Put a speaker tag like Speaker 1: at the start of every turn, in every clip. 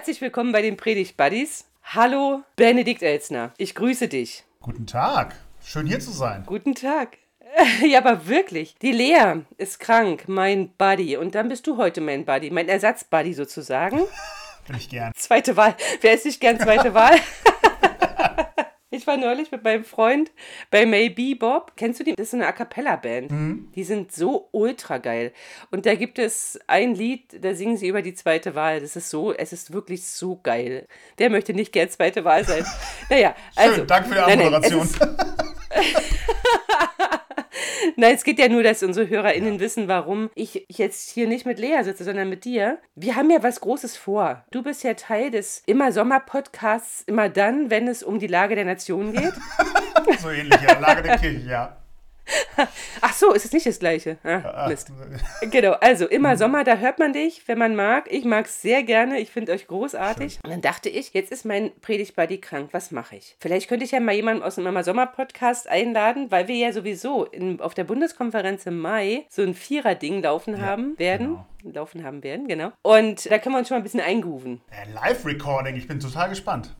Speaker 1: Herzlich willkommen bei den Predigt Buddies. Hallo, Benedikt Elsner. Ich grüße dich.
Speaker 2: Guten Tag. Schön hier zu sein.
Speaker 1: Guten Tag. Ja, aber wirklich. Die Lea ist krank, mein Buddy. Und dann bist du heute mein Buddy, mein Ersatzbuddy sozusagen.
Speaker 2: Bin ich gern.
Speaker 1: Zweite Wahl. Wer ist nicht gern zweite Wahl? Ich war neulich mit meinem Freund bei Maybe Bob. Kennst du die? Das ist so eine A Cappella-Band. Die sind so ultra geil. Und da gibt es ein Lied, da singen sie über die zweite Wahl. Das ist so, es ist wirklich so geil. Der möchte nicht gern zweite Wahl sein. Naja, also.
Speaker 2: Schön, danke für die
Speaker 1: nein, nein, es
Speaker 2: Anmoderation.
Speaker 1: Nein, es geht ja nur, dass unsere HörerInnen wissen, warum ich jetzt hier nicht mit Lea sitze, sondern mit dir. Wir haben ja was Großes vor. Du bist ja Teil des immer Sommer-Podcasts, immer dann, wenn es um die Lage der Nation geht.
Speaker 2: so ähnlich, ja. Lage der Kirche, ja.
Speaker 1: Ach so, ist es nicht das Gleiche? Ah,
Speaker 2: Ah,
Speaker 1: Mist. Genau, also immer Sommer, da hört man dich, wenn man mag. Ich mag es sehr gerne, ich finde euch großartig. Und dann dachte ich, jetzt ist mein Predigt-Buddy krank, was mache ich? Vielleicht könnte ich ja mal jemanden aus dem immer Sommer-Podcast einladen, weil wir ja sowieso in, auf der Bundeskonferenz im Mai so ein Vierer-Ding laufen haben werden. Laufen haben werden, genau. Und da können wir uns schon mal ein bisschen eingrooven.
Speaker 2: Äh, Live-Recording, ich bin total gespannt.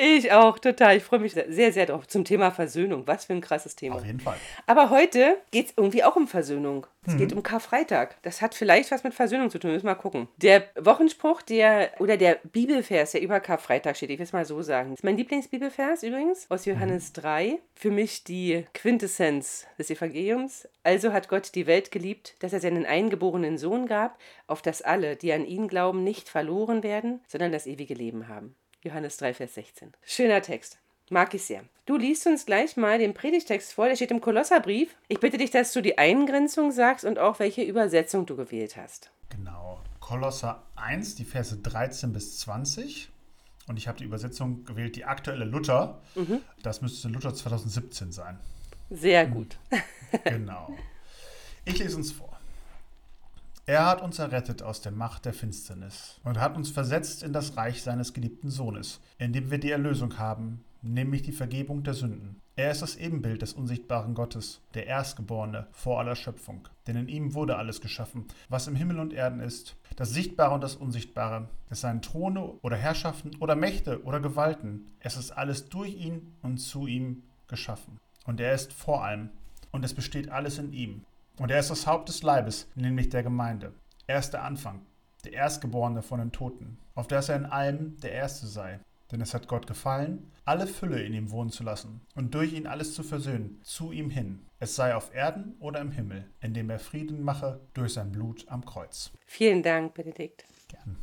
Speaker 1: Ich auch, total. Ich freue mich sehr, sehr drauf. Zum Thema Versöhnung. Was für ein krasses Thema.
Speaker 2: Auf jeden Fall.
Speaker 1: Aber heute geht es irgendwie auch um Versöhnung. Es geht um Karfreitag. Das hat vielleicht was mit Versöhnung zu tun. Müssen wir mal gucken. Der Wochenspruch, der oder der Bibelvers, der über Karfreitag steht, ich will es mal so sagen, ist mein Lieblingsbibelvers übrigens aus Johannes 3. Für mich die Quintessenz des Evangeliums. Also hat Gott die Welt geliebt, dass er seinen eingeborenen Sohn gab, auf dass alle, die an ihn glauben, nicht verloren werden, sondern das ewige Leben haben. Johannes 3, Vers 16. Schöner Text. Mag ich sehr. Du liest uns gleich mal den Predigtext vor, der steht im Kolosserbrief. Ich bitte dich, dass du die Eingrenzung sagst und auch welche Übersetzung du gewählt hast.
Speaker 2: Genau. Kolosser 1, die Verse 13 bis 20. Und ich habe die Übersetzung gewählt, die aktuelle Luther. Das müsste Luther 2017 sein.
Speaker 1: Sehr gut.
Speaker 2: Genau. Ich lese uns vor. Er hat uns errettet aus der Macht der Finsternis und hat uns versetzt in das Reich seines geliebten Sohnes, in dem wir die Erlösung haben, nämlich die Vergebung der Sünden. Er ist das Ebenbild des unsichtbaren Gottes, der Erstgeborene vor aller Schöpfung. Denn in ihm wurde alles geschaffen, was im Himmel und Erden ist, das Sichtbare und das Unsichtbare, es seien Throne oder Herrschaften oder Mächte oder Gewalten. Es ist alles durch ihn und zu ihm geschaffen. Und er ist vor allem, und es besteht alles in ihm. Und er ist das Haupt des Leibes, nämlich der Gemeinde. Er ist der Anfang, der Erstgeborene von den Toten, auf dass er in allem der Erste sei. Denn es hat Gott gefallen, alle Fülle in ihm wohnen zu lassen und durch ihn alles zu versöhnen, zu ihm hin. Es sei auf Erden oder im Himmel, indem er Frieden mache durch sein Blut am Kreuz.
Speaker 1: Vielen Dank, Benedikt.
Speaker 2: Gern.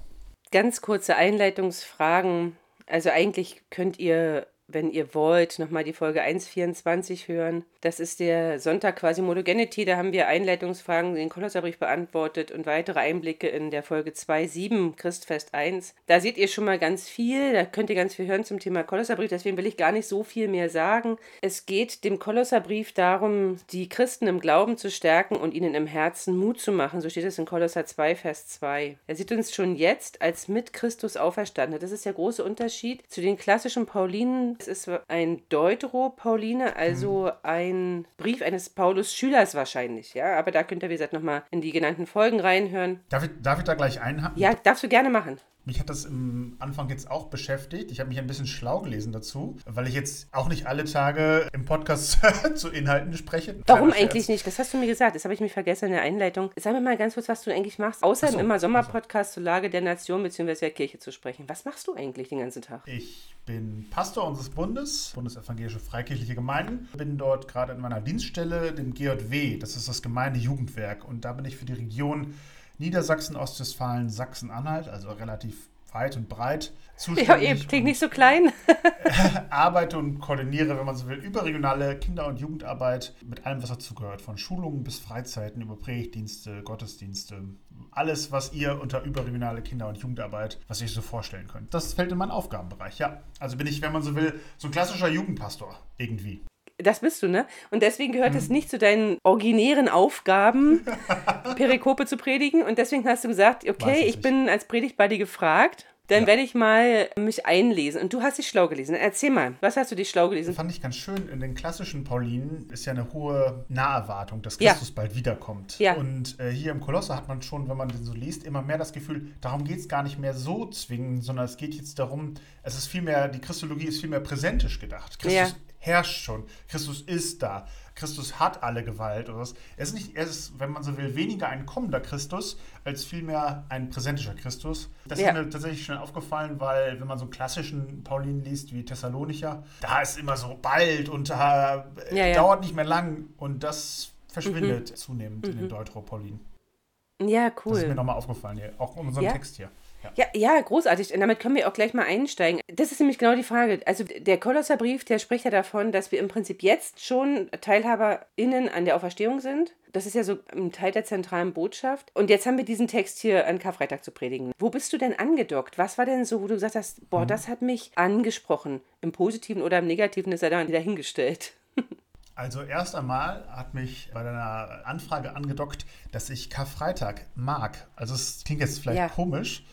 Speaker 1: Ganz kurze Einleitungsfragen. Also eigentlich könnt ihr, wenn ihr wollt, nochmal die Folge 1.24 hören. Das ist der Sonntag quasi Modogenity. Da haben wir Einleitungsfragen in den Kolosserbrief beantwortet und weitere Einblicke in der Folge 2.7 Christfest 1. Da seht ihr schon mal ganz viel. Da könnt ihr ganz viel hören zum Thema Kolosserbrief. Deswegen will ich gar nicht so viel mehr sagen. Es geht dem Kolosserbrief darum, die Christen im Glauben zu stärken und ihnen im Herzen Mut zu machen. So steht es in Kolosser 2, Vers 2. Er sieht uns schon jetzt als mit Christus auferstanden. Das ist der große Unterschied zu den klassischen Paulinen. Es ist ein Deutero-Pauline, also ein Brief eines Paulus-Schülers wahrscheinlich. Ja, aber da könnt ihr, wie gesagt, nochmal in die genannten Folgen reinhören.
Speaker 2: Darf ich, darf ich da gleich einhaken?
Speaker 1: Ja, darfst du gerne machen.
Speaker 2: Mich hat das im Anfang jetzt auch beschäftigt. Ich habe mich ein bisschen schlau gelesen dazu, weil ich jetzt auch nicht alle Tage im Podcast zu Inhalten spreche.
Speaker 1: Warum
Speaker 2: Kleiner
Speaker 1: eigentlich
Speaker 2: Scherz.
Speaker 1: nicht? Das hast du mir gesagt. Das habe ich mich vergessen in der Einleitung. Sag mir mal ganz kurz, was du eigentlich machst. Außer
Speaker 2: so,
Speaker 1: im immer Sommer-Podcast zur Lage der Nation bzw. der Kirche zu sprechen. Was machst du eigentlich den ganzen Tag?
Speaker 2: Ich bin Pastor unseres Bundes, Bundesevangelische Freikirchliche Gemeinden. Bin dort gerade in meiner Dienststelle, dem GJW, das ist das Gemeindejugendwerk. Und da bin ich für die Region Niedersachsen, Ostwestfalen, Sachsen-Anhalt, also relativ weit und breit
Speaker 1: Ja,
Speaker 2: zuständig.
Speaker 1: eben, klingt nicht so klein.
Speaker 2: arbeite und koordiniere, wenn man so will, überregionale Kinder- und Jugendarbeit mit allem, was dazugehört. Von Schulungen bis Freizeiten, über Predigtdienste, Gottesdienste. Alles, was ihr unter überregionale Kinder- und Jugendarbeit, was ihr so vorstellen könnt. Das fällt in meinen Aufgabenbereich, ja. Also bin ich, wenn man so will, so ein klassischer Jugendpastor irgendwie.
Speaker 1: Das bist du, ne? Und deswegen gehört
Speaker 2: Mhm.
Speaker 1: es nicht zu deinen originären Aufgaben, Perikope zu predigen. Und deswegen hast du gesagt, okay,
Speaker 2: ich
Speaker 1: ich bin als Predigt bei dir gefragt. Dann
Speaker 2: Ja.
Speaker 1: werde ich mal mich einlesen. Und du hast dich schlau gelesen. Erzähl mal, was hast du dich schlau gelesen?
Speaker 2: Fand ich ganz schön. In den klassischen Paulinen ist ja eine hohe Naherwartung, dass
Speaker 1: Ja.
Speaker 2: Christus bald wiederkommt.
Speaker 1: Ja.
Speaker 2: Und äh, hier im Kolosser hat man schon, wenn man den so liest, immer mehr das Gefühl, darum geht es gar nicht mehr so zwingend, sondern es geht jetzt darum, es ist vielmehr, die Christologie ist vielmehr präsentisch gedacht. Christus
Speaker 1: Ja.
Speaker 2: Herrscht schon. Christus ist da. Christus hat alle Gewalt. Oder was. Er ist nicht, er ist, wenn man so will, weniger ein kommender Christus, als vielmehr ein präsentischer Christus. Das
Speaker 1: Ja.
Speaker 2: ist mir tatsächlich schnell aufgefallen, weil wenn man so einen klassischen Paulinen liest wie Thessalonicher, da ist immer so bald und da äh,
Speaker 1: Ja, ja.
Speaker 2: dauert nicht mehr lang und das verschwindet zunehmend in den Deuteropaulinen.
Speaker 1: Ja,
Speaker 2: Das ist mir
Speaker 1: cool.
Speaker 2: nochmal aufgefallen hier, auch in unserem
Speaker 1: Ja?
Speaker 2: Text hier. Ja.
Speaker 1: Ja, großartig. Und damit können wir auch gleich mal einsteigen. Das ist nämlich genau die Frage. Also der Kolosserbrief, der spricht ja davon, dass wir im Prinzip jetzt schon TeilhaberInnen an der Auferstehung sind. Das ist ja so ein Teil der zentralen Botschaft. Und jetzt haben wir diesen Text hier an Karfreitag zu predigen. Wo bist du denn angedockt? Was war denn so, wo du gesagt hast, boah, das hat mich angesprochen? Im Positiven oder im Negativen ist er dann dahingestellt.
Speaker 2: Also erst einmal hat mich bei deiner Anfrage angedockt, dass ich Karfreitag mag. Also es klingt jetzt vielleicht
Speaker 1: Ja.
Speaker 2: komisch,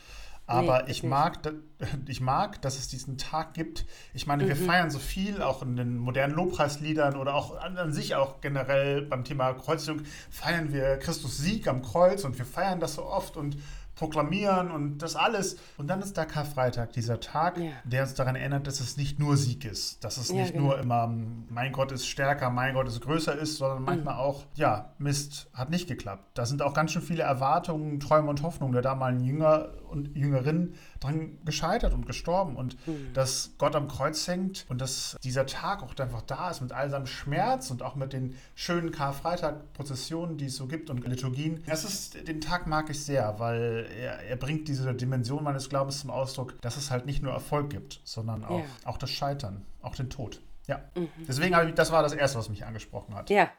Speaker 2: aber
Speaker 1: Nee,
Speaker 2: ich mag, ich mag, dass es diesen Tag gibt. Ich meine,
Speaker 1: Mhm.
Speaker 2: wir feiern so viel, auch in den modernen Lobpreisliedern oder auch an, an sich auch generell beim Thema Kreuzigung, feiern wir Christus Sieg am Kreuz und wir feiern das so oft und proklamieren und das alles. Und dann ist da Karfreitag, dieser Tag,
Speaker 1: Ja.
Speaker 2: der uns daran erinnert, dass es nicht nur Sieg ist, dass es
Speaker 1: Ja,
Speaker 2: nicht
Speaker 1: genau.
Speaker 2: nur immer mein Gott ist stärker, mein Gott ist größer ist, sondern
Speaker 1: Mhm.
Speaker 2: manchmal auch, ja, Mist, hat nicht geklappt. Da sind auch ganz schön viele Erwartungen, Träume und Hoffnungen der damaligen Jünger und Jüngerinnen dran gescheitert und gestorben. Und
Speaker 1: Mhm.
Speaker 2: dass Gott am Kreuz hängt und dass dieser Tag auch einfach da ist mit all seinem Schmerz und auch mit den schönen Karfreitag-Prozessionen, die es so gibt und Liturgien. Das ist, den Tag mag ich sehr, weil er, er bringt diese Dimension meines Glaubens zum Ausdruck, dass es halt nicht nur Erfolg gibt, sondern auch,
Speaker 1: Ja.
Speaker 2: auch das Scheitern, auch den Tod. Ja.
Speaker 1: Mhm.
Speaker 2: Deswegen habe ich, das war das Erste, was mich angesprochen hat.
Speaker 1: Ja,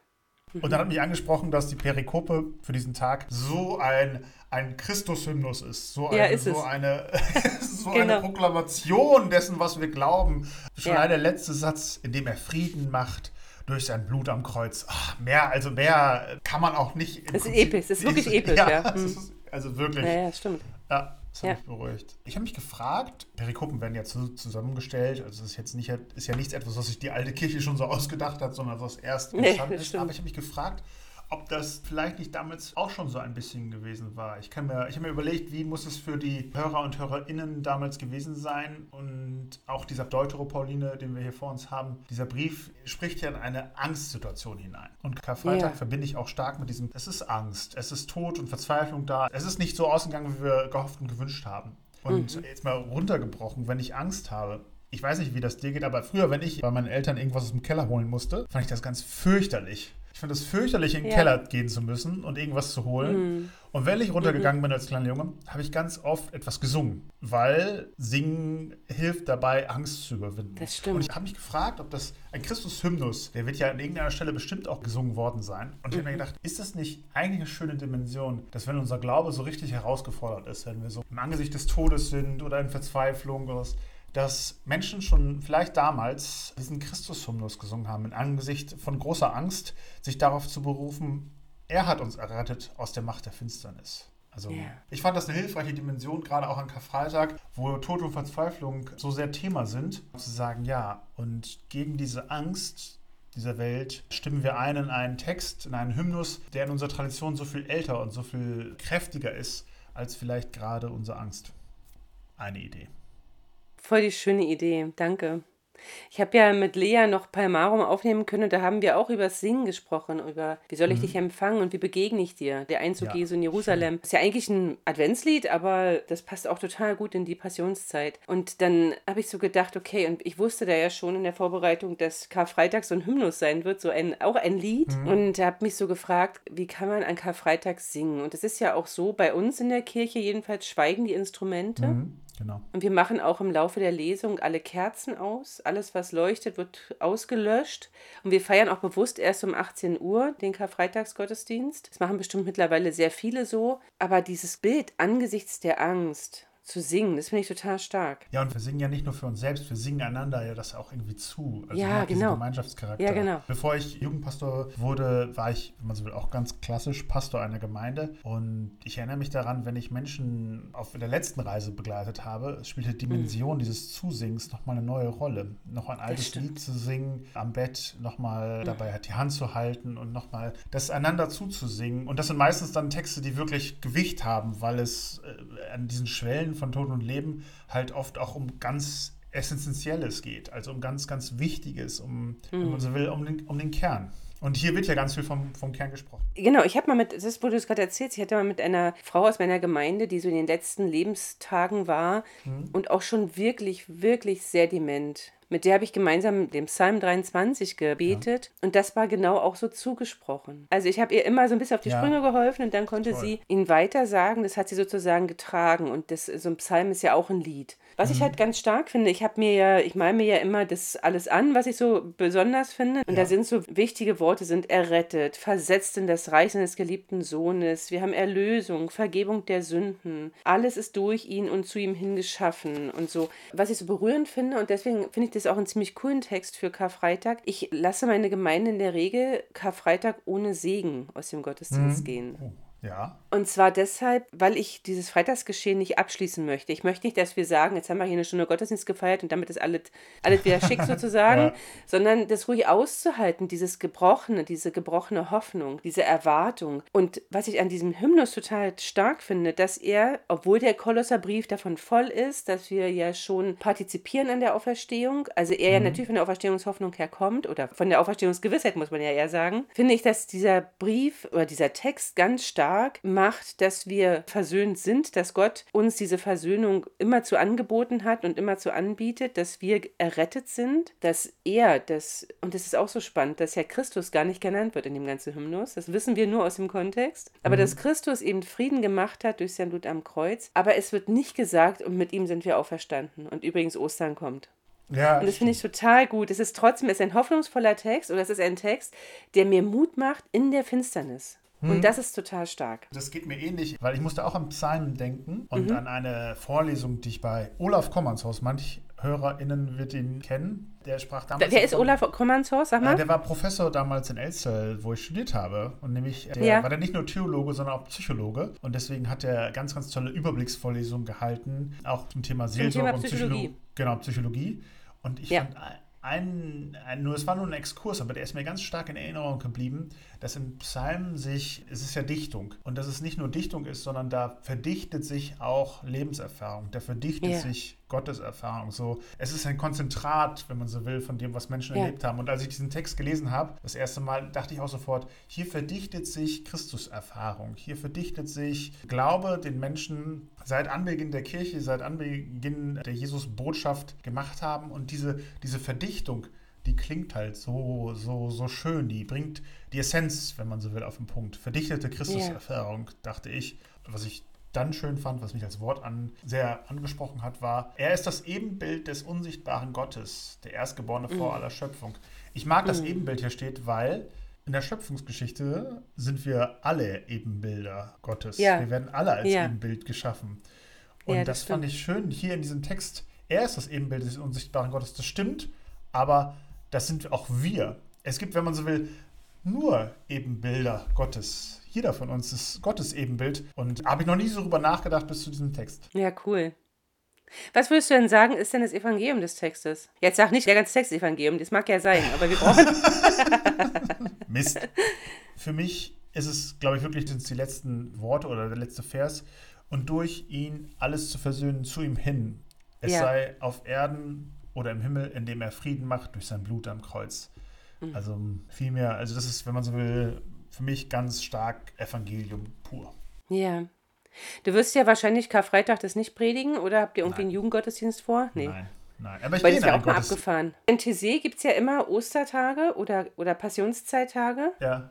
Speaker 2: Und dann hat mich angesprochen, dass die Perikope für diesen Tag so ein, ein Christus-Hymnus ist. So
Speaker 1: Ja,
Speaker 2: eine,
Speaker 1: ist
Speaker 2: so
Speaker 1: es.
Speaker 2: eine, so
Speaker 1: Genau.
Speaker 2: eine Proklamation dessen, was wir glauben. Schon
Speaker 1: Ja.
Speaker 2: allein der letzte Satz, in dem er Frieden macht durch sein Blut am Kreuz. Ach, mehr, also mehr kann man auch nicht.
Speaker 1: Es ist episch, es ist wirklich episch, ja.
Speaker 2: es
Speaker 1: Mhm.
Speaker 2: ist, also wirklich.
Speaker 1: ja, ja, stimmt.
Speaker 2: Ja, das hat
Speaker 1: Ja.
Speaker 2: mich beruhigt. Ich habe mich gefragt, Perikopen werden ja zu, zusammengestellt, also es ist jetzt nicht, ist ja nichts etwas, was sich die alte Kirche schon so ausgedacht hat, sondern was erst
Speaker 1: Nee,
Speaker 2: entstanden
Speaker 1: das
Speaker 2: ist. Aber ich habe mich gefragt, ob das vielleicht nicht damals auch schon so ein bisschen gewesen war. Ich, kann mir, ich habe mir überlegt, wie muss es für die Hörer und Hörerinnen damals gewesen sein und auch dieser Deuteropauline, den wir hier vor uns haben, dieser Brief spricht ja in eine Angstsituation hinein. Und Karfreitag
Speaker 1: Ja.
Speaker 2: verbinde ich auch stark mit diesem, es ist Angst, es ist Tod und Verzweiflung da. Es ist nicht so ausgegangen, wie wir gehofft und gewünscht haben. Und
Speaker 1: Mhm.
Speaker 2: jetzt mal runtergebrochen, wenn ich Angst habe. Ich weiß nicht, wie das dir geht, aber früher, wenn ich bei meinen Eltern irgendwas aus dem Keller holen musste, fand ich das ganz fürchterlich. Ich fand es fürchterlich, in den
Speaker 1: Ja.
Speaker 2: Keller gehen zu müssen und irgendwas zu holen.
Speaker 1: Mhm.
Speaker 2: Und wenn ich runtergegangen bin als kleiner Junge, habe ich ganz oft etwas gesungen, weil Singen hilft dabei, Angst zu überwinden.
Speaker 1: Das stimmt.
Speaker 2: Und ich habe mich gefragt, ob das ein Christus-Hymnus, der wird ja an irgendeiner Stelle bestimmt auch gesungen worden sein. Und ich habe mir gedacht, ist das nicht eigentlich eine schöne Dimension, dass wenn unser Glaube so richtig herausgefordert ist, wenn wir so im Angesicht des Todes sind oder in Verzweiflung oder was, dass Menschen schon vielleicht damals diesen Christus-Hymnus gesungen haben, im Angesicht von großer Angst, sich darauf zu berufen, er hat uns errettet aus der Macht der Finsternis. Also
Speaker 1: Ja.
Speaker 2: ich fand das eine hilfreiche Dimension, gerade auch an Karfreitag, wo Tod und Verzweiflung so sehr Thema sind, zu sagen, ja, und gegen diese Angst dieser Welt stimmen wir ein in einen Text, in einen Hymnus, der in unserer Tradition so viel älter und so viel kräftiger ist, als vielleicht gerade unsere Angst. Eine Idee.
Speaker 1: Voll die schöne Idee, danke. Ich habe ja mit Lea noch Palmarum aufnehmen können und da haben wir auch über das Singen gesprochen, über wie soll ich dich empfangen und wie begegne ich dir, der Einzug
Speaker 2: Ja,
Speaker 1: Jesu in Jerusalem. Ist ja eigentlich ein Adventslied, aber das passt auch total gut in die Passionszeit. Und dann habe ich so gedacht, okay, und ich wusste da ja schon in der Vorbereitung, dass Karfreitag so ein Hymnus sein wird, so ein, auch ein Lied. Und habe mich so gefragt, wie kann man an Karfreitag singen? Und es ist ja auch so, bei uns in der Kirche jedenfalls schweigen die Instrumente.
Speaker 2: Mhm, genau.
Speaker 1: Und wir machen auch im Laufe der Lesung alle Kerzen aus. Alles, was leuchtet, wird ausgelöscht. Und wir feiern auch bewusst erst um 18 Uhr den Karfreitagsgottesdienst. Das machen bestimmt mittlerweile sehr viele so. Aber dieses Bild angesichts der Angst, zu singen. Das finde ich total stark.
Speaker 2: Ja, und wir singen ja nicht nur für uns selbst, wir singen einander ja das auch irgendwie zu.
Speaker 1: Also ja, genau.
Speaker 2: Gemeinschaftscharakter.
Speaker 1: Ja, genau.
Speaker 2: Bevor ich Jugendpastor wurde, war ich, wenn man so will, auch ganz klassisch Pastor einer Gemeinde. Und ich erinnere mich daran, wenn ich Menschen auf der letzten Reise begleitet habe, spielte die Dimension mhm. dieses Zusings nochmal eine neue Rolle. Noch ein altes Lied zu singen, am Bett nochmal mhm. dabei die Hand zu halten und nochmal das einander zuzusingen. Und das sind meistens dann Texte, die wirklich Gewicht haben, weil es äh, an diesen Schwellen von Tod und Leben halt oft auch um ganz Essentielles geht, also um ganz, ganz Wichtiges, um, mhm. wenn man so will, um den, um den Kern. Und hier wird ja ganz viel vom, vom Kern gesprochen.
Speaker 1: Genau, ich habe mal mit, das wurde es gerade erzählt, ich hatte mal mit einer Frau aus meiner Gemeinde, die so in den letzten Lebenstagen war mhm. und auch schon wirklich, wirklich sehr dement. Mit der habe ich gemeinsam den Psalm 23 gebetet ja. und das war genau auch so zugesprochen. Also ich habe ihr immer so ein bisschen auf die ja. Sprünge geholfen und dann konnte Toll. sie ihn weiter sagen. Das hat sie sozusagen getragen und das, so ein Psalm ist ja auch ein Lied. Was mhm. ich halt ganz stark finde, ich habe mir ja, ich male mir ja immer das alles an, was ich so besonders finde. Und ja. da sind so wichtige Worte, sind errettet, versetzt in das Reich seines geliebten Sohnes. Wir haben Erlösung, Vergebung der Sünden. Alles ist durch ihn und zu ihm hingeschaffen und so. Was ich so berührend finde und deswegen finde ich das auch einen ziemlich coolen Text für Karfreitag. Ich lasse meine Gemeinde in der Regel Karfreitag ohne Segen aus dem Gottesdienst mhm. gehen.
Speaker 2: Ja.
Speaker 1: Und zwar deshalb, weil ich dieses Freitagsgeschehen nicht abschließen möchte. Ich möchte nicht, dass wir sagen, jetzt haben wir hier eine Stunde Gottesdienst gefeiert und damit ist alles, alles wieder schick sozusagen, ja. sondern das ruhig auszuhalten, dieses Gebrochene, diese gebrochene Hoffnung, diese Erwartung. Und was ich an diesem Hymnus total stark finde, dass er, obwohl der Kolosserbrief davon voll ist, dass wir ja schon partizipieren an der Auferstehung, also er mhm. ja natürlich von der Auferstehungshoffnung herkommt oder von der Auferstehungsgewissheit, muss man ja eher sagen, finde ich, dass dieser Brief oder dieser Text ganz stark stark macht, dass wir versöhnt sind, dass Gott uns diese Versöhnung immer zu angeboten hat und immer zu anbietet, dass wir errettet sind, dass er das, und das ist auch so spannend, dass ja Christus gar nicht genannt wird in dem ganzen Hymnus. Das wissen wir nur aus dem Kontext. Aber mhm. dass Christus eben Frieden gemacht hat durch sein Blut am Kreuz. Aber es wird nicht gesagt, und mit ihm sind wir auferstanden. Und übrigens Ostern kommt. Ja, und das finde ich total gut. Es ist trotzdem es ist ein hoffnungsvoller Text oder es ist ein Text, der mir Mut macht in der Finsternis. Und hm. das ist total stark.
Speaker 2: Das geht mir ähnlich, weil ich musste auch an Psalmen denken und mhm. an eine Vorlesung, die ich bei Olaf Kommanshaus, manch HörerInnen wird ihn kennen. Der sprach damals.
Speaker 1: Wer ist Olaf Kommanshaus? Sag mal.
Speaker 2: Äh, der war Professor damals in Elster, wo ich studiert habe. Und nämlich, der ja. war der nicht nur Theologe, sondern auch Psychologe. Und deswegen hat er ganz, ganz tolle Überblicksvorlesungen gehalten, auch zum Thema Seelsorge und Psychologie. Genau, Psychologie. Und ich ja. fand ein, ein, nur es war nur ein Exkurs, aber der ist mir ganz stark in Erinnerung geblieben, dass in Psalmen sich, es ist ja Dichtung, und dass es nicht nur Dichtung ist, sondern da verdichtet sich auch Lebenserfahrung, da verdichtet yeah. sich Gotteserfahrung. So, es ist ein Konzentrat, wenn man so will, von dem, was Menschen yeah. erlebt haben. Und als ich diesen Text gelesen habe, das erste Mal, dachte ich auch sofort, hier verdichtet sich Christuserfahrung, hier verdichtet sich Glaube den Menschen seit Anbeginn der Kirche, seit Anbeginn der Jesus-Botschaft gemacht haben. Und diese, diese Verdichtung, die klingt halt so, so, so schön. Die bringt die Essenz, wenn man so will, auf den Punkt. Verdichtete Christuserfahrung, yeah. dachte ich. Was ich dann schön fand, was mich als Wort an, sehr angesprochen hat, war, er ist das Ebenbild des unsichtbaren Gottes, der Erstgeborene mm. vor aller Schöpfung. Ich mag, dass mm. Ebenbild hier steht, weil in der Schöpfungsgeschichte sind wir alle Ebenbilder Gottes. Ja. Wir werden alle als ja. Ebenbild geschaffen. Und ja, das, das fand ich schön hier in diesem Text. Er ist das Ebenbild des unsichtbaren Gottes, das stimmt, aber das sind auch wir. Es gibt, wenn man so will, nur Ebenbilder Gottes. Jeder von uns ist Gottes Ebenbild. Und habe ich noch nie so drüber nachgedacht bis zu diesem Text.
Speaker 1: Ja, cool. Was würdest du denn sagen, ist denn das Evangelium des Textes? Jetzt sag nicht der ganze Text Evangelium, das mag ja sein, aber wir brauchen.
Speaker 2: Mist. Für mich ist es, glaube ich, wirklich sind die letzten Worte oder der letzte Vers. Und durch ihn alles zu versöhnen zu ihm hin. Es ja. sei auf Erden oder im Himmel, in dem er Frieden macht durch sein Blut am Kreuz. Mhm. Also vielmehr, also das ist, wenn man so will, für mich ganz stark Evangelium pur.
Speaker 1: Ja. Du wirst ja wahrscheinlich Karfreitag das nicht predigen oder habt ihr irgendwie Nein. einen Jugendgottesdienst vor?
Speaker 2: Nee. Nein. Nein, aber ich
Speaker 1: Weil das ja auch mal abgefahren. In TC gibt es ja immer Ostertage oder, oder Passionszeittage.
Speaker 2: Ja.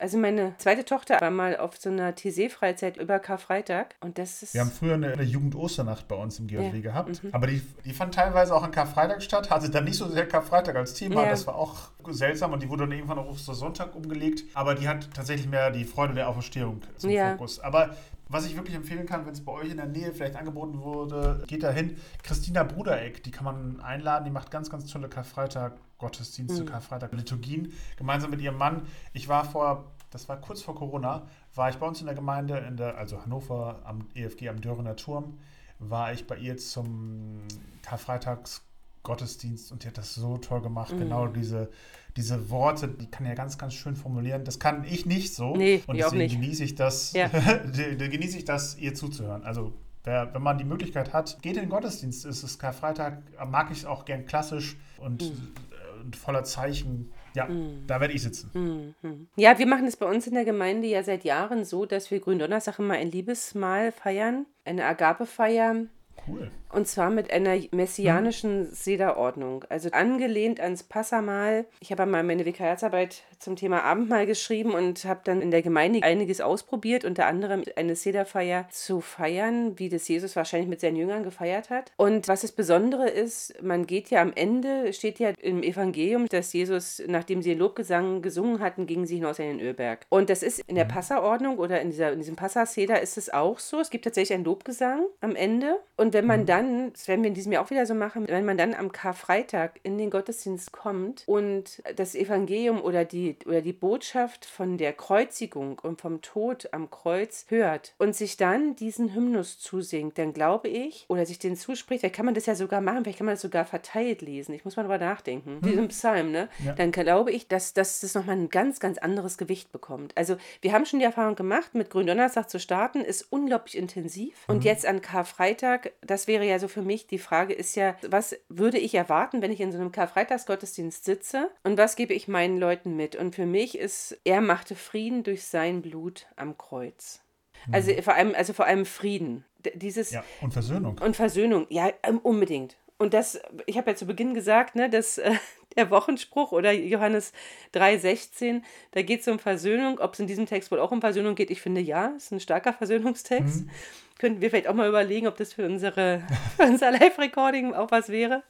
Speaker 1: Also meine zweite Tochter war mal auf so einer TC-Freizeit über Karfreitag und das ist...
Speaker 2: Wir haben früher eine, eine Jugend-Osternacht bei uns im GFW ja. gehabt, mhm. aber die, die fand teilweise auch an Karfreitag statt, hatte dann nicht so sehr Karfreitag als Thema, ja. das war auch seltsam und die wurde dann irgendwann auf Ostersonntag umgelegt, aber die hat tatsächlich mehr die Freude der Auferstehung zum ja. Fokus. Aber Was ich wirklich empfehlen kann, wenn es bei euch in der Nähe vielleicht angeboten wurde, geht da hin. Christina Brudereck, die kann man einladen, die macht ganz, ganz tolle Karfreitag Gottesdienste, mhm. Karfreitag Liturgien, gemeinsam mit ihrem Mann. Ich war vor, das war kurz vor Corona, war ich bei uns in der Gemeinde, in der, also Hannover am EFG am Dörrener Turm, war ich bei ihr zum Karfreitags Gottesdienst und die hat das so toll gemacht. Mhm. Genau diese, diese Worte, die kann ja ganz, ganz schön formulieren. Das kann ich nicht so.
Speaker 1: Nee,
Speaker 2: und deswegen genieße ich das, ja. genieße ich das, ihr zuzuhören. Also wer, wenn man die Möglichkeit hat, geht in den Gottesdienst. Es ist Karfreitag, mag ich es auch gern klassisch und, mhm. Und voller Zeichen. Ja, mhm. da werde ich sitzen.
Speaker 1: Mhm. Ja, wir machen es bei uns in der Gemeinde ja seit Jahren so, dass wir Gründonnerstag immer ein Liebesmahl feiern, eine Agapefeier
Speaker 2: Cool.
Speaker 1: Und zwar mit einer messianischen hm. Sederordnung. Also angelehnt ans Passamal. Ich habe einmal meine Vikariatsarbeit zum Thema Abendmahl geschrieben und habe dann in der Gemeinde einiges ausprobiert, unter anderem eine Sederfeier zu feiern, wie das Jesus wahrscheinlich mit seinen Jüngern gefeiert hat. Und was das Besondere ist, man geht ja am Ende, steht ja im Evangelium, dass Jesus, nachdem sie den Lobgesang gesungen hatten, gingen sie hinaus in den Ölberg. Und das ist in der mhm. Passaordnung oder in, dieser, in diesem Passaseder ist es auch so. Es gibt tatsächlich einen Lobgesang am Ende. Und wenn man mhm. dann, das werden wir in diesem Jahr auch wieder so machen, wenn man dann am Karfreitag in den Gottesdienst kommt und das Evangelium oder die oder die Botschaft von der Kreuzigung und vom Tod am Kreuz hört und sich dann diesen Hymnus zusingt, dann glaube ich, oder sich den zuspricht, vielleicht kann man das ja sogar machen, vielleicht kann man das sogar verteilt lesen. Ich muss mal drüber nachdenken. Hm. Diesem Psalm, ne? Ja. Dann glaube ich, dass, dass das nochmal ein ganz, ganz anderes Gewicht bekommt. Also, wir haben schon die Erfahrung gemacht, mit Gründonnerstag zu starten, ist unglaublich intensiv. Und hm. jetzt an Karfreitag, das wäre ja so für mich, die Frage ist ja, was würde ich erwarten, wenn ich in so einem Karfreitagsgottesdienst sitze und was gebe ich meinen Leuten mit? Und für mich ist, er machte Frieden durch sein Blut am Kreuz. Mhm. Also vor allem, also vor allem Frieden. Dieses
Speaker 2: ja, und Versöhnung.
Speaker 1: Und Versöhnung, ja, ähm, unbedingt. Und das, ich habe ja zu Beginn gesagt, ne, dass äh, der Wochenspruch oder Johannes 3,16, da geht es um Versöhnung. Ob es in diesem Text wohl auch um Versöhnung geht, ich finde ja, ist ein starker Versöhnungstext. Mhm. Könnten wir vielleicht auch mal überlegen, ob das für, unsere, für unser Live-Recording auch was wäre.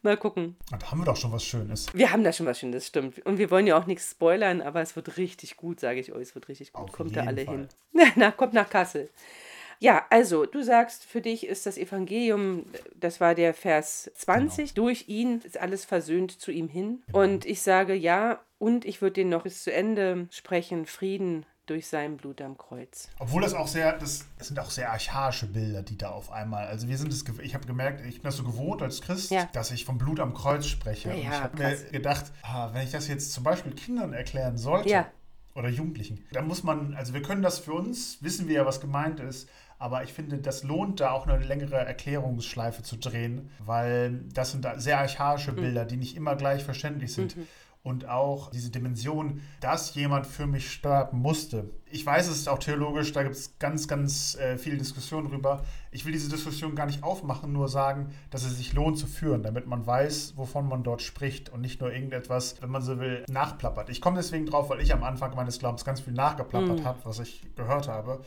Speaker 1: Mal gucken.
Speaker 2: Da haben wir doch schon was Schönes.
Speaker 1: Wir haben da schon was Schönes, stimmt. Und wir wollen ja auch nichts spoilern, aber es wird richtig gut, sage ich euch. Es wird richtig gut. Auf kommt da alle Fall. hin. Na, kommt nach Kassel. Ja, also du sagst, für dich ist das Evangelium, das war der Vers 20, genau. durch ihn ist alles versöhnt zu ihm hin. Genau. Und ich sage ja, und ich würde den noch bis zu Ende sprechen, Frieden durch sein Blut am Kreuz.
Speaker 2: Obwohl das auch sehr, das, das, sind auch sehr archaische Bilder, die da auf einmal, also wir sind es, ich habe gemerkt, ich bin das so gewohnt als Christ, ja. dass ich vom Blut am Kreuz spreche. Ja, und ich habe mir gedacht, ah, wenn ich das jetzt zum Beispiel Kindern erklären sollte, ja. oder Jugendlichen, dann muss man, also wir können das für uns, wissen wir ja, was gemeint ist, aber ich finde, das lohnt da auch eine längere Erklärungsschleife zu drehen, weil das sind sehr archaische mhm. Bilder, mhm. die nicht immer gleich verständlich sind. Mhm und auch diese Dimension, dass jemand für mich sterben musste. Ich weiß, es ist auch theologisch, da gibt es ganz, ganz äh, viel Diskussion drüber. Ich will diese Diskussion gar nicht aufmachen, nur sagen, dass es sich lohnt zu führen, damit man weiß, wovon man dort spricht und nicht nur irgendetwas, wenn man so will, nachplappert. Ich komme deswegen drauf, weil ich am Anfang meines Glaubens ganz viel nachgeplappert mhm. habe, was ich gehört habe.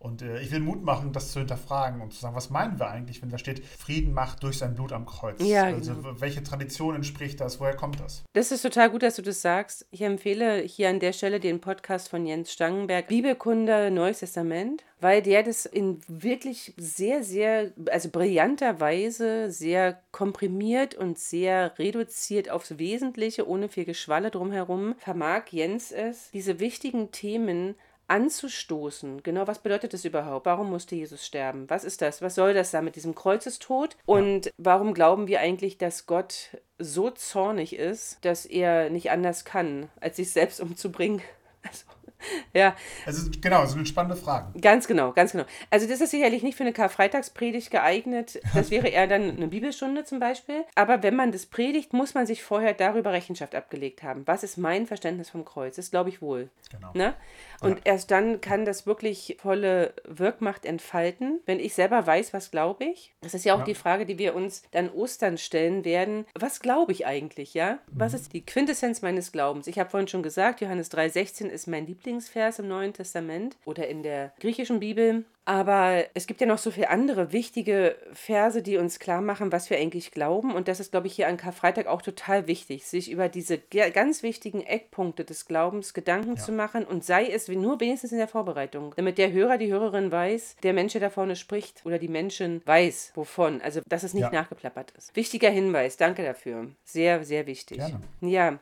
Speaker 2: Und äh, ich will Mut machen, das zu hinterfragen und zu sagen, was meinen wir eigentlich, wenn da steht, Frieden macht durch sein Blut am Kreuz? Ja, also genau. welche Tradition entspricht das? Woher kommt das?
Speaker 1: Das ist total gut, dass du das sagst. Ich empfehle hier an der Stelle den Podcast von Jens Stangenberg, Bibelkunde Neues Testament, weil der das in wirklich sehr, sehr, also brillanter Weise, sehr komprimiert und sehr reduziert aufs Wesentliche, ohne viel Geschwalle drumherum, vermag Jens es, diese wichtigen Themen anzustoßen. Genau, was bedeutet das überhaupt? Warum musste Jesus sterben? Was ist das? Was soll das da mit diesem Kreuzestod? Und warum glauben wir eigentlich, dass Gott so zornig ist, dass er nicht anders kann, als sich selbst umzubringen? Also, ja.
Speaker 2: Also genau, so eine spannende Frage.
Speaker 1: Ganz genau, ganz genau. Also das ist sicherlich nicht für eine Karfreitagspredigt geeignet. Das wäre eher dann eine Bibelstunde zum Beispiel. Aber wenn man das predigt, muss man sich vorher darüber Rechenschaft abgelegt haben. Was ist mein Verständnis vom Kreuz? Das glaube ich wohl. Genau. Ne? Und ja. erst dann kann das wirklich volle Wirkmacht entfalten, wenn ich selber weiß, was glaube ich. Das ist ja auch ja. die Frage, die wir uns dann Ostern stellen werden. Was glaube ich eigentlich, ja? Was mhm. ist die Quintessenz meines Glaubens? Ich habe vorhin schon gesagt, Johannes 3,16 ist mein Lieblings Lieblingsvers im Neuen Testament oder in der griechischen Bibel. Aber es gibt ja noch so viele andere wichtige Verse, die uns klar machen, was wir eigentlich glauben. Und das ist, glaube ich, hier an Karfreitag auch total wichtig, sich über diese ganz wichtigen Eckpunkte des Glaubens Gedanken ja. zu machen und sei es nur wenigstens in der Vorbereitung, damit der Hörer, die Hörerin weiß, der Mensch, der da vorne spricht oder die Menschen weiß, wovon. Also, dass es nicht ja. nachgeplappert ist. Wichtiger Hinweis, danke dafür. Sehr, sehr wichtig. Gerne. Ja.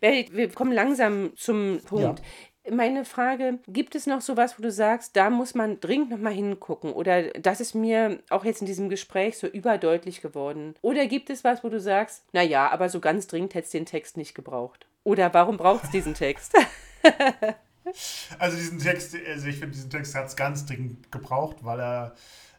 Speaker 1: Wir kommen langsam zum Punkt. Ja. Meine Frage, gibt es noch sowas, wo du sagst, da muss man dringend nochmal hingucken? Oder das ist mir auch jetzt in diesem Gespräch so überdeutlich geworden? Oder gibt es was, wo du sagst, naja, aber so ganz dringend hätte es den Text nicht gebraucht? Oder warum braucht es diesen Text?
Speaker 2: also diesen Text, also ich finde, diesen Text hat es ganz dringend gebraucht, weil er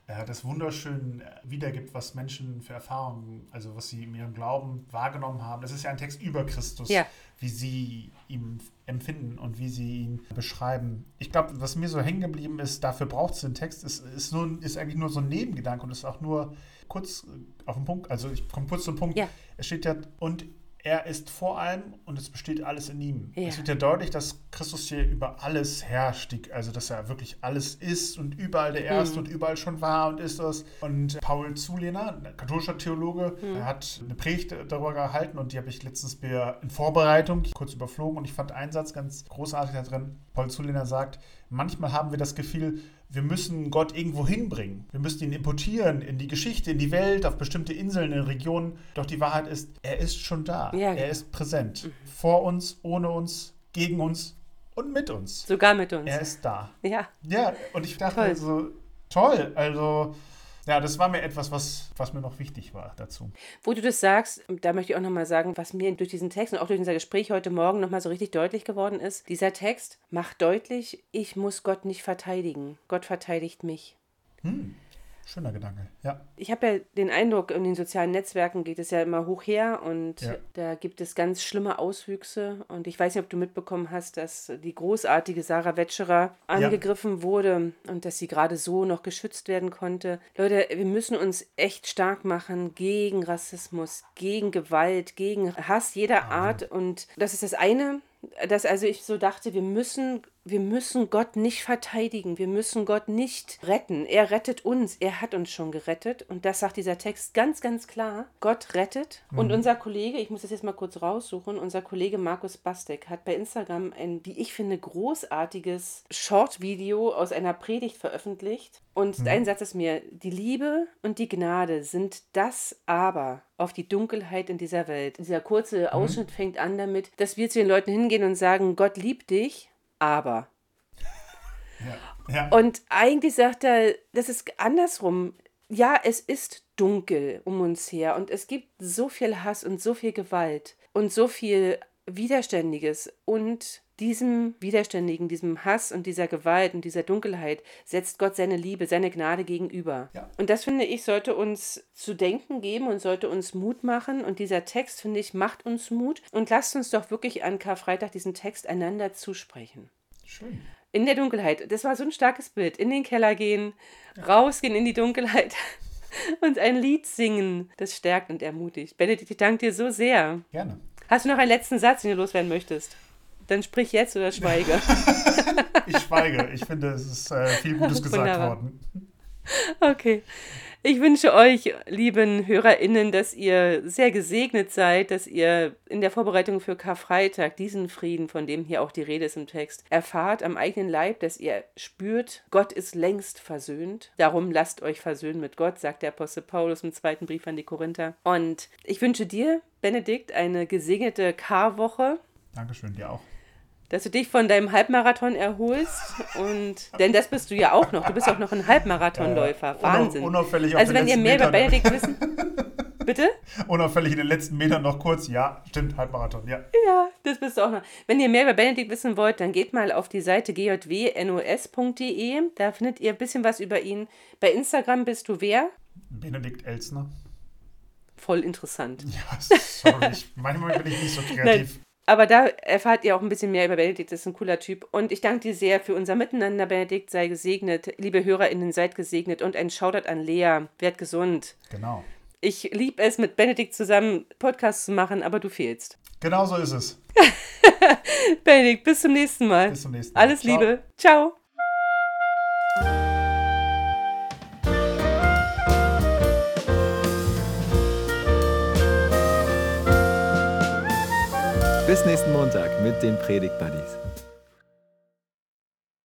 Speaker 2: er das wunderschön wiedergibt, was Menschen für Erfahrungen, also was sie in ihrem Glauben wahrgenommen haben. Das ist ja ein Text über Christus, ja. wie sie ihn empfinden und wie sie ihn beschreiben. Ich glaube, was mir so hängen geblieben ist, dafür braucht es den Text, ist, ist, nur, ist eigentlich nur so ein Nebengedanke und ist auch nur kurz auf den Punkt, also ich komme kurz zum Punkt. Ja. Es steht ja, und er ist vor allem und es besteht alles in ihm. Ja. Es wird ja deutlich, dass Christus hier über alles herrscht, also dass er wirklich alles ist und überall der Erste mhm. und überall schon war und ist das. Und Paul Zulehner, ein katholischer Theologe, mhm. hat eine Predigt darüber gehalten und die habe ich letztens in Vorbereitung kurz überflogen und ich fand einen Satz ganz großartig da drin. Paul Zulehner sagt, manchmal haben wir das Gefühl, wir müssen Gott irgendwo hinbringen. Wir müssen ihn importieren in die Geschichte, in die Welt, auf bestimmte Inseln, in Regionen. Doch die Wahrheit ist, er ist schon da. Ja, er ist präsent. Mhm. Vor uns, ohne uns, gegen uns und mit uns.
Speaker 1: Sogar mit uns.
Speaker 2: Er ist da.
Speaker 1: Ja.
Speaker 2: Ja, und ich dachte toll. also, toll. Also ja, das war mir etwas, was, was mir noch wichtig war dazu.
Speaker 1: Wo du das sagst, da möchte ich auch nochmal sagen, was mir durch diesen Text und auch durch unser Gespräch heute Morgen nochmal so richtig deutlich geworden ist. Dieser Text macht deutlich, ich muss Gott nicht verteidigen. Gott verteidigt mich.
Speaker 2: Hm. Schöner Gedanke, ja.
Speaker 1: Ich habe ja den Eindruck, in den sozialen Netzwerken geht es ja immer hoch her und ja. da gibt es ganz schlimme Auswüchse. Und ich weiß nicht, ob du mitbekommen hast, dass die großartige Sarah Wetscherer angegriffen ja. wurde und dass sie gerade so noch geschützt werden konnte. Leute, wir müssen uns echt stark machen gegen Rassismus, gegen Gewalt, gegen Hass jeder Art. Und das ist das eine dass also ich so dachte, wir müssen, wir müssen Gott nicht verteidigen, wir müssen Gott nicht retten. Er rettet uns, er hat uns schon gerettet. Und das sagt dieser Text ganz, ganz klar. Gott rettet. Mhm. Und unser Kollege, ich muss das jetzt mal kurz raussuchen, unser Kollege Markus Bastek hat bei Instagram ein, wie ich finde, großartiges Short-Video aus einer Predigt veröffentlicht. Und mhm. ein Satz ist mir, die Liebe und die Gnade sind das Aber auf die Dunkelheit in dieser Welt. Dieser kurze mhm. Ausschnitt fängt an damit, dass wir zu den Leuten hingehen und sagen, Gott liebt dich, aber. Ja, ja. Und eigentlich sagt er, das ist andersrum. Ja, es ist dunkel um uns her und es gibt so viel Hass und so viel Gewalt und so viel Widerständiges und diesem Widerständigen, diesem Hass und dieser Gewalt und dieser Dunkelheit setzt Gott seine Liebe, seine Gnade gegenüber. Ja. Und das finde ich, sollte uns zu denken geben und sollte uns Mut machen. Und dieser Text, finde ich, macht uns Mut. Und lasst uns doch wirklich an Karfreitag diesen Text einander zusprechen. Schön. In der Dunkelheit. Das war so ein starkes Bild. In den Keller gehen, ja. rausgehen in die Dunkelheit und ein Lied singen. Das stärkt und ermutigt. Benedikt, ich danke dir so sehr.
Speaker 2: Gerne.
Speaker 1: Hast du noch einen letzten Satz, den du loswerden möchtest? Dann sprich jetzt oder schweige.
Speaker 2: ich schweige. Ich finde, es ist äh, viel Gutes gesagt Wunderbar. worden.
Speaker 1: Okay. Ich wünsche euch, lieben HörerInnen, dass ihr sehr gesegnet seid, dass ihr in der Vorbereitung für Karfreitag diesen Frieden, von dem hier auch die Rede ist im Text, erfahrt am eigenen Leib, dass ihr spürt, Gott ist längst versöhnt. Darum lasst euch versöhnen mit Gott, sagt der Apostel Paulus im zweiten Brief an die Korinther. Und ich wünsche dir, Benedikt, eine gesegnete Karwoche.
Speaker 2: Dankeschön, dir auch
Speaker 1: dass du dich von deinem Halbmarathon erholst. Und denn das bist du ja auch noch. Du bist auch noch ein Halbmarathonläufer. Wahnsinn.
Speaker 2: Unauffällig
Speaker 1: also wenn ihr mehr über Benedikt wissen. Bitte?
Speaker 2: Unauffällig in den letzten Metern noch kurz. Ja, stimmt, Halbmarathon, ja.
Speaker 1: Ja, das bist du auch noch. Wenn ihr mehr über Benedikt wissen wollt, dann geht mal auf die Seite gjwnos.de. Da findet ihr ein bisschen was über ihn. Bei Instagram bist du wer?
Speaker 2: Benedikt Elsner.
Speaker 1: Voll interessant.
Speaker 2: Ja, sorry. manchmal bin ich nicht so kreativ.
Speaker 1: Aber da erfahrt ihr auch ein bisschen mehr über Benedikt. Das ist ein cooler Typ. Und ich danke dir sehr für unser Miteinander. Benedikt, sei gesegnet. Liebe HörerInnen, seid gesegnet. Und ein Shoutout an Lea. Werd gesund.
Speaker 2: Genau.
Speaker 1: Ich liebe es, mit Benedikt zusammen Podcasts zu machen, aber du fehlst.
Speaker 2: Genau so ist es.
Speaker 1: Benedikt, bis zum nächsten Mal.
Speaker 2: Bis zum nächsten Mal.
Speaker 1: Alles
Speaker 2: Ciao.
Speaker 1: Liebe. Ciao.
Speaker 3: Nächsten Montag mit den Predigt Buddies.